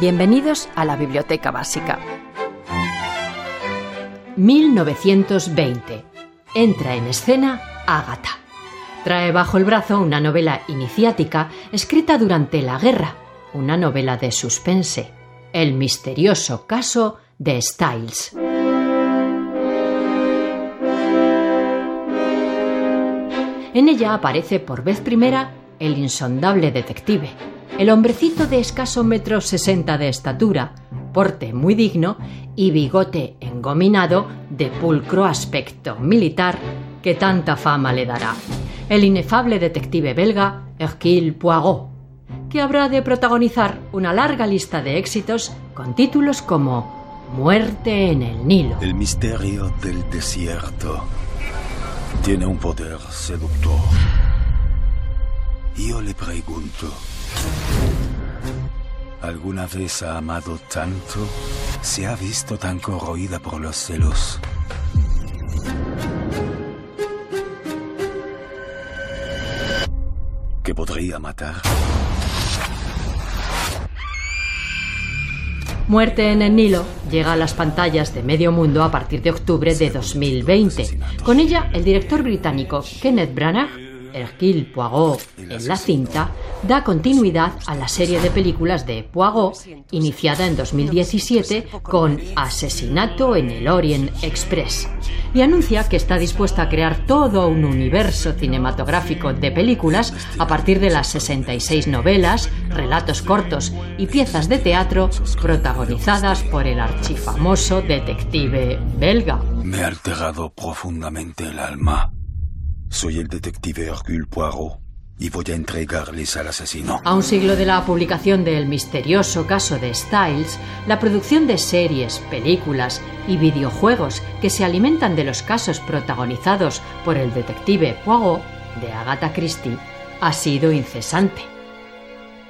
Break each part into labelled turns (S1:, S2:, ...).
S1: Bienvenidos a la Biblioteca Básica. 1920. Entra en escena Ágata. Trae bajo el brazo una novela iniciática escrita durante la guerra, una novela de suspense, El misterioso caso de Styles. En ella aparece por vez primera el insondable detective, el hombrecito de escaso metro sesenta de estatura, porte muy digno y bigote engominado de pulcro aspecto militar que tanta fama le dará. El inefable detective belga Hercule Poirot, que habrá de protagonizar una larga lista de éxitos con títulos como Muerte en el Nilo.
S2: El misterio del desierto tiene un poder seductor. Yo le pregunto, ¿alguna vez ha amado tanto? ¿Se ha visto tan corroída por los celos? ¿Que podría matar?
S1: Muerte en el Nilo llega a las pantallas de medio mundo a partir de octubre de 2020. Con ella, el director británico Kenneth Branagh Hercule Poirot en la cinta da continuidad a la serie de películas de Poirot iniciada en 2017 con Asesinato en el Orient Express y anuncia que está dispuesta a crear todo un universo cinematográfico de películas a partir de las 66 novelas, relatos cortos y piezas de teatro protagonizadas por el archifamoso detective belga.
S2: Me ha alterado profundamente el alma. Soy el detective Hercule Poirot y voy a entregarles al asesino.
S1: A un siglo de la publicación del misterioso caso de Styles, la producción de series, películas y videojuegos que se alimentan de los casos protagonizados por el detective Poirot de Agatha Christie ha sido incesante.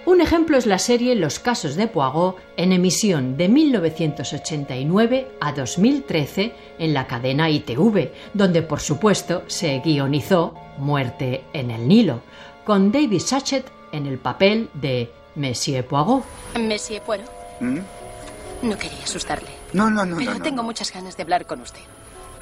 S1: Un ejemplo es la serie Los casos de Poirot en emisión de 1989 a 2013 en la cadena ITV, donde por supuesto se guionizó Muerte en el Nilo, con David Sachet en el papel de Monsieur Poirot.
S3: Monsieur Poirot.
S4: ¿Mm?
S3: No quería asustarle.
S4: No, no, no.
S3: Pero
S4: no, no.
S3: tengo muchas ganas de hablar con usted.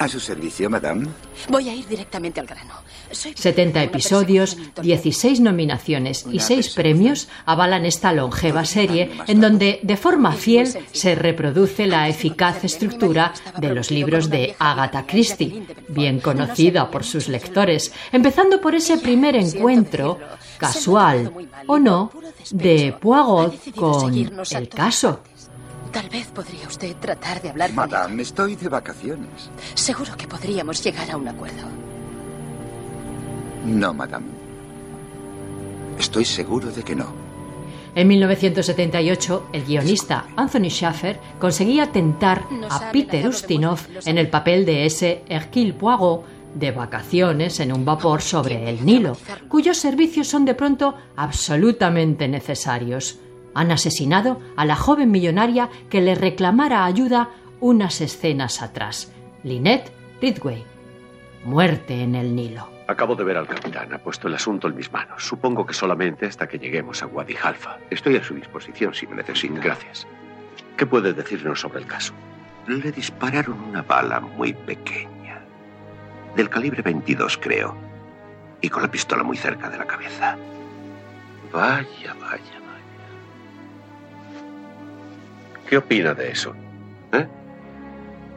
S4: A su servicio, madame.
S3: Voy a ir directamente al grano. Soy
S1: 70
S3: una
S1: episodios,
S3: persecución
S1: 16 nominaciones y
S4: Una
S1: 6
S4: persecución.
S1: premios avalan esta longeva serie en donde de forma fiel se reproduce la eficaz estructura de los libros de Agatha Christie, bien conocida por sus lectores, empezando por ese primer encuentro, casual o no, de Poirot con el caso.
S3: Tal vez podría usted tratar de hablar con
S4: Madame, estoy de vacaciones.
S3: ella. Seguro que podríamos llegar a un acuerdo.
S4: No, madame. Estoy seguro de que no.
S1: En 1978, el guionista Anthony Schaffer conseguía tentar a Peter Ustinov en el papel de ese Hercule Poirot de vacaciones en un vapor sobre el Nilo, cuyos servicios son de pronto absolutamente necesarios. Han asesinado a la joven millonaria que le reclamara ayuda unas escenas atrás, Lynette Ridgway. Muerte en el Nilo.
S5: Acabo de ver al capitán. Ha puesto el asunto en mis manos. Supongo que solamente hasta que lleguemos a Wadi Halfa. Estoy a su disposición si me necesita. Gracias. ¿Qué puede decirnos sobre el caso?
S6: Le dispararon una bala muy pequeña, del calibre 22 creo, y con la pistola muy cerca de la cabeza. Vaya, vaya,
S5: ¿Qué opina de eso?
S6: ¿Eh?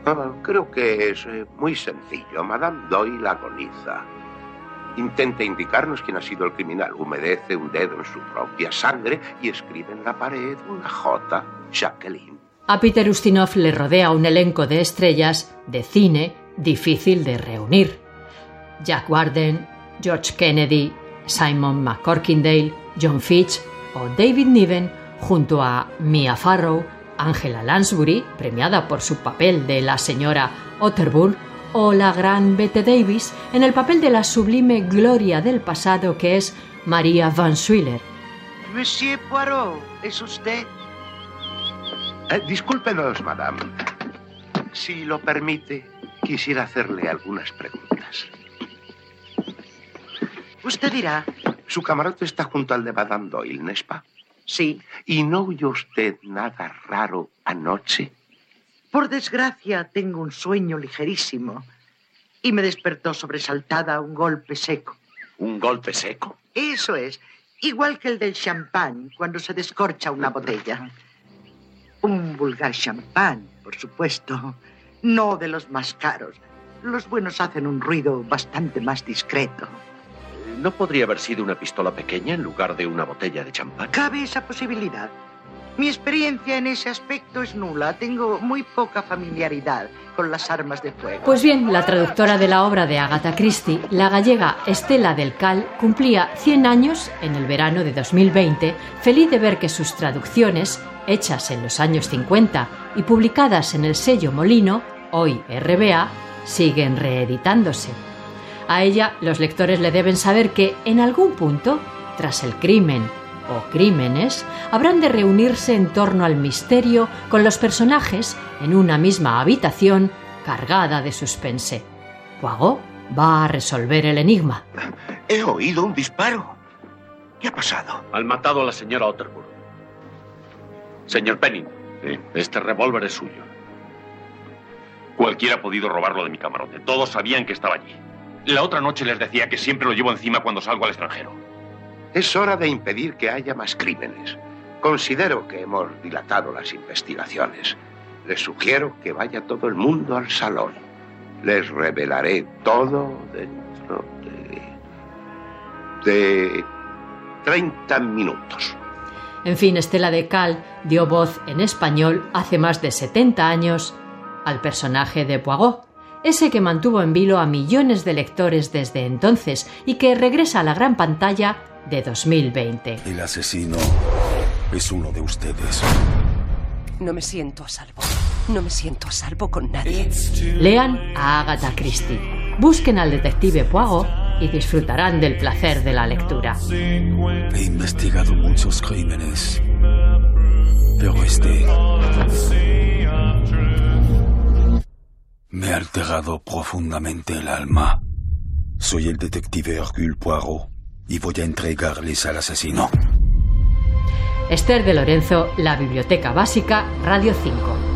S6: Ah, creo que es eh, muy sencillo. Madame Doyle agoniza. Intenta indicarnos quién ha sido el criminal. Humedece un dedo en su propia sangre y escribe en la pared una J. Jacqueline.
S1: A Peter Ustinov le rodea un elenco de estrellas de cine difícil de reunir. Jack Warden, George Kennedy, Simon McCorkindale, John Fitch o David Niven junto a Mia Farrow, Angela Lansbury, premiada por su papel de la señora Otterburn, o la gran Bette Davis en el papel de la sublime gloria del pasado que es María Van Schuyler.
S7: Monsieur Poirot, ¿es usted?
S6: Eh, discúlpenos, madame. Si lo permite, quisiera hacerle algunas preguntas.
S7: Usted dirá.
S6: Su camarote está junto al de Madame Doyle, ¿no es pa?
S7: Sí.
S6: ¿Y no oyó usted nada raro anoche?
S7: Por desgracia, tengo un sueño ligerísimo. Y me despertó sobresaltada un golpe seco.
S5: ¿Un golpe seco?
S7: Eso es. Igual que el del champán cuando se descorcha una botella. Un vulgar champán, por supuesto. No de los más caros. Los buenos hacen un ruido bastante más discreto.
S5: ¿No podría haber sido una pistola pequeña en lugar de una botella de champán?
S7: Cabe esa posibilidad. Mi experiencia en ese aspecto es nula. Tengo muy poca familiaridad con las armas de fuego.
S1: Pues bien, la traductora de la obra de Agatha Christie, la gallega Estela del Cal, cumplía 100 años en el verano de 2020, feliz de ver que sus traducciones, hechas en los años 50 y publicadas en el sello Molino, hoy RBA, siguen reeditándose. A ella los lectores le deben saber que en algún punto, tras el crimen o crímenes, habrán de reunirse en torno al misterio con los personajes en una misma habitación cargada de suspense. Poirot va a resolver el enigma.
S6: He oído un disparo. ¿Qué ha pasado?
S5: Han matado a la señora Otterburg. Señor Penning, este revólver es suyo.
S8: Cualquiera ha podido robarlo de mi camarote. Todos sabían que estaba allí. La otra noche les decía que siempre lo llevo encima cuando salgo al extranjero.
S6: Es hora de impedir que haya más crímenes. Considero que hemos dilatado las investigaciones. Les sugiero que vaya todo el mundo al salón. Les revelaré todo dentro de... de 30 minutos.
S1: En fin, Estela de Cal dio voz en español hace más de 70 años al personaje de Poirot, ese que mantuvo en vilo a millones de lectores desde entonces y que regresa a la gran pantalla de 2020.
S2: El asesino es uno de ustedes.
S3: No me siento a salvo. No me siento a salvo con nadie.
S1: Lean a Agatha Christie, busquen al detective Poirot y disfrutarán del placer de la lectura.
S2: He investigado muchos crímenes, pero este me ha alterado profundamente el alma. Soy el detective Hercule Poirot y voy a entregarles al asesino.
S1: Esther de Lorenzo, La Biblioteca Básica, Radio 5.